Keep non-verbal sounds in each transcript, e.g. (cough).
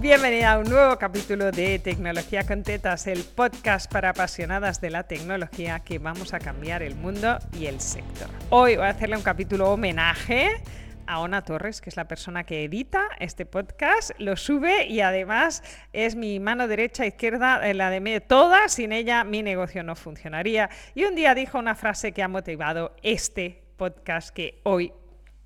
Bienvenida a un nuevo capítulo de Tecnología con Tetas, el podcast para apasionadas de la tecnología que vamos a cambiar el mundo y el sector. Hoy voy a hacerle un capítulo homenaje a Ona Torres, que es la persona que edita este podcast, lo sube y además es mi mano derecha, izquierda, eh, la de medio, toda, sin ella mi negocio no funcionaría. Y un día dijo una frase que ha motivado este podcast que hoy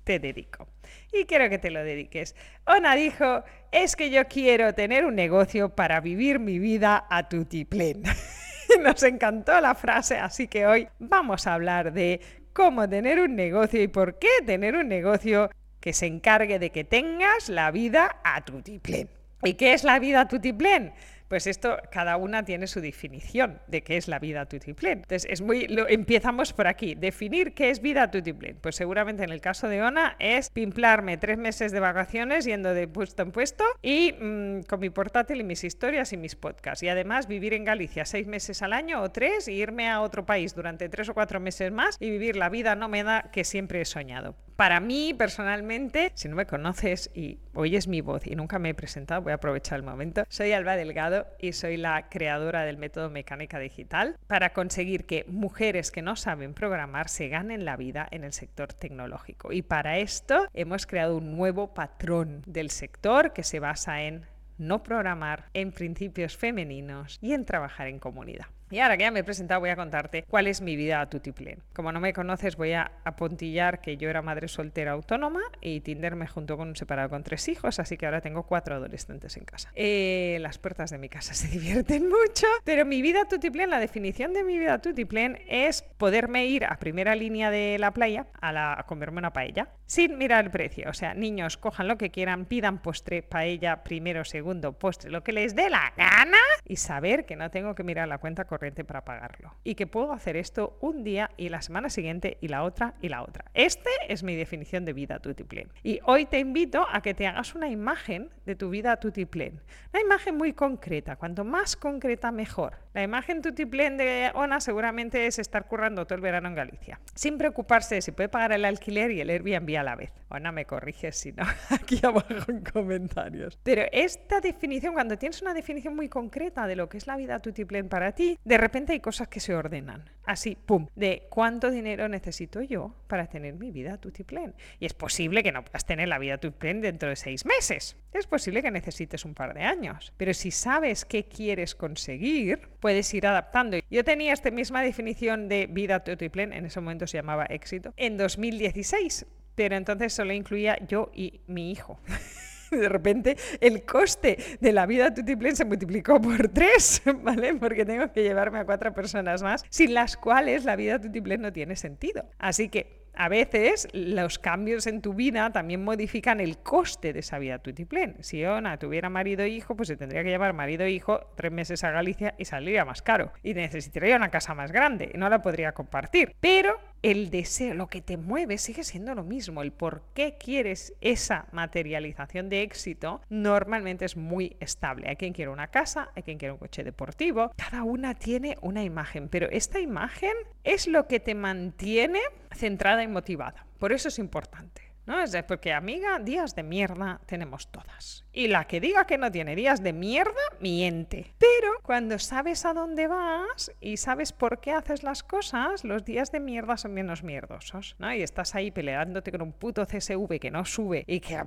te dedico. Y quiero que te lo dediques. Ona dijo, es que yo quiero tener un negocio para vivir mi vida a tutiplén. (laughs) Nos encantó la frase, así que hoy vamos a hablar de cómo tener un negocio y por qué tener un negocio que se encargue de que tengas la vida a tutiplén. ¿Y qué es la vida a tutiplén? Pues esto, cada una tiene su definición de qué es la vida tutiplén. Entonces, es muy, lo, empezamos por aquí. Definir qué es vida tutiplén. Pues seguramente en el caso de Ona es pimplarme tres meses de vacaciones yendo de puesto en puesto y mmm, con mi portátil y mis historias y mis podcasts. Y además vivir en Galicia seis meses al año o tres y irme a otro país durante tres o cuatro meses más y vivir la vida nómada que siempre he soñado. Para mí, personalmente, si no me conoces y oyes mi voz y nunca me he presentado, voy a aprovechar el momento. Soy Alba Delgado y soy la creadora del método mecánica digital para conseguir que mujeres que no saben programar se ganen la vida en el sector tecnológico. Y para esto hemos creado un nuevo patrón del sector que se basa en no programar, en principios femeninos y en trabajar en comunidad. Y ahora que ya me he presentado voy a contarte cuál es mi vida a tutiplén. Como no me conoces voy a apuntillar que yo era madre soltera autónoma y Tinder me juntó con un separado con tres hijos, así que ahora tengo cuatro adolescentes en casa. Eh, las puertas de mi casa (laughs) se divierten mucho, pero mi vida a tutiplén, la definición de mi vida a tutiplén es poderme ir a primera línea de la playa a, la, comerme una paella sin mirar el precio. O sea, niños, cojan lo que quieran, pidan postre, paella, primero, segundo, postre, lo que les dé la gana y saber que no tengo que mirar la cuenta para pagarlo. Y que puedo hacer esto un día y la semana siguiente y la otra y la otra. Este es mi definición de vida tutiplén. Y hoy te invito a que te hagas una imagen de tu vida tutiplén. Una imagen muy concreta. Cuanto más concreta, mejor. La imagen tutiplén de Ona seguramente es estar currando todo el verano en Galicia. Sin preocuparse de si puede pagar el alquiler y el Airbnb a la vez. Ona, me corriges si no, (laughs) aquí abajo en comentarios. Pero esta definición, cuando tienes una definición muy concreta de lo que es la vida tutiplén para ti, de repente hay cosas que se ordenan. Así, pum, de cuánto dinero necesito yo para tener mi vida tutiplén. Y es posible que no puedas tener la vida tutiplén dentro de seis meses. Es posible que necesites un par de años. Pero si sabes qué quieres conseguir, puedes ir adaptando. Yo tenía esta misma definición de vida tutiplén, en ese momento se llamaba éxito, en 2016. Pero entonces solo incluía yo y mi hijo. (laughs) de repente el coste de la vida tutiplén se multiplicó por tres, (laughs) ¿vale? Porque tengo que llevarme a cuatro personas más, sin las cuales la vida tutiplén no tiene sentido. Así que a veces los cambios en tu vida también modifican el coste de esa vida tutiplén. Si Ona tuviera marido e hijo, pues se tendría que llevar marido e hijo tres meses a Galicia y saldría más caro. Y necesitaría una casa más grande no la podría compartir. Pero el deseo, lo que te mueve, sigue siendo lo mismo. El por qué quieres esa materialización de éxito normalmente es muy estable. Hay quien quiere una casa, hay quien quiere un coche deportivo. Cada una tiene una imagen, pero esta imagen es lo que te mantiene centrada y motivada. Por eso es importante. ¿No? Es porque, amiga, días de mierda tenemos todas. Y la que diga que no tiene días de mierda, miente. Pero cuando sabes a dónde vas y sabes por qué haces las cosas, los días de mierda son menos mierdosos, ¿no? Y estás ahí peleándote con un puto CSV que no sube y que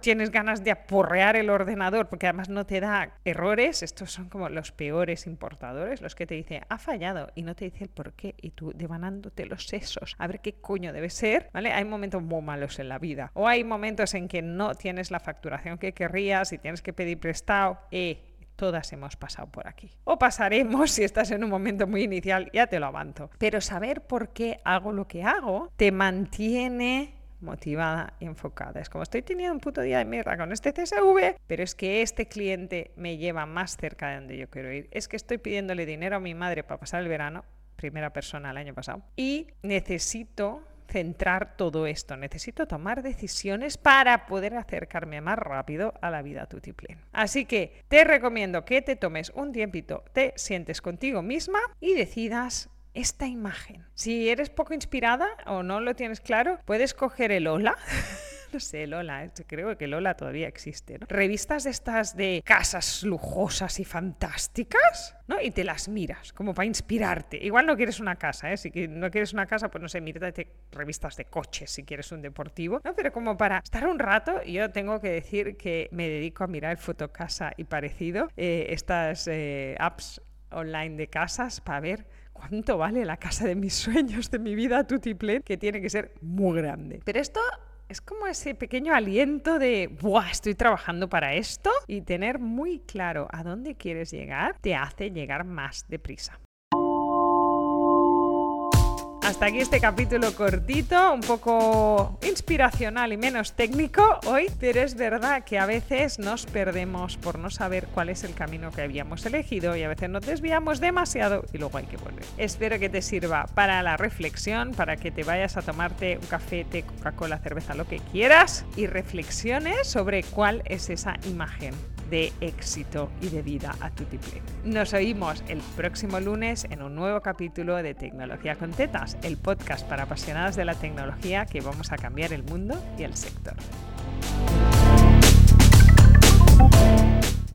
tienes ganas de aporrear el ordenador porque además no te da errores. Estos son como los peores importadores, los que te dicen, ha fallado y no te dice el por qué y tú devanándote los sesos a ver qué coño debe ser, ¿vale? Hay momentos muy malos en la vida o hay momentos en que no tienes la facturación que querrías y tienes que pedir prestado, eh, todas hemos pasado por aquí. O pasaremos si estás en un momento muy inicial, ya te lo avanzo. Pero saber por qué hago lo que hago te mantiene motivada y enfocada. Es como estoy teniendo un puto día de mierda con este CSV, pero es que este cliente me lleva más cerca de donde yo quiero ir. Es que estoy pidiéndole dinero a mi madre para pasar el verano, primera persona el año pasado, y necesito centrar todo esto. Necesito tomar decisiones para poder acercarme más rápido a la vida tutiplén. Así que te recomiendo que te tomes un tiempito, te sientes contigo misma y decidas esta imagen. Si eres poco inspirada o no lo tienes claro, puedes coger el hola (laughs) no sé, Lola, creo que Lola todavía existe, ¿no? Revistas de estas de casas lujosas y fantásticas, ¿no? Y te las miras, como para inspirarte. Igual no quieres una casa, ¿eh? Si no quieres una casa, pues no sé, mírate revistas de coches si quieres un deportivo, ¿no? Pero como para estar un rato, yo tengo que decir que me dedico a mirar Fotocasa y parecido, eh, estas eh, apps online de casas para ver cuánto vale la casa de mis sueños, de mi vida tutiplén, que tiene que ser muy grande. Pero esto es como ese pequeño aliento de, ¡buah! Estoy trabajando para esto y tener muy claro a dónde quieres llegar te hace llegar más deprisa. Hasta aquí este capítulo cortito, un poco inspiracional y menos técnico hoy, pero es verdad que a veces nos perdemos por no saber cuál es el camino que habíamos elegido y a veces nos desviamos demasiado y luego hay que volver. Espero que te sirva para la reflexión, para que te vayas a tomarte un café, té, Coca-Cola, cerveza, lo que quieras y reflexiones sobre cuál es esa imagen de éxito y de vida a tu tiple. Nos oímos el próximo lunes en un nuevo capítulo de Tecnología con Tetas, el podcast para apasionadas de la tecnología que vamos a cambiar el mundo y el sector.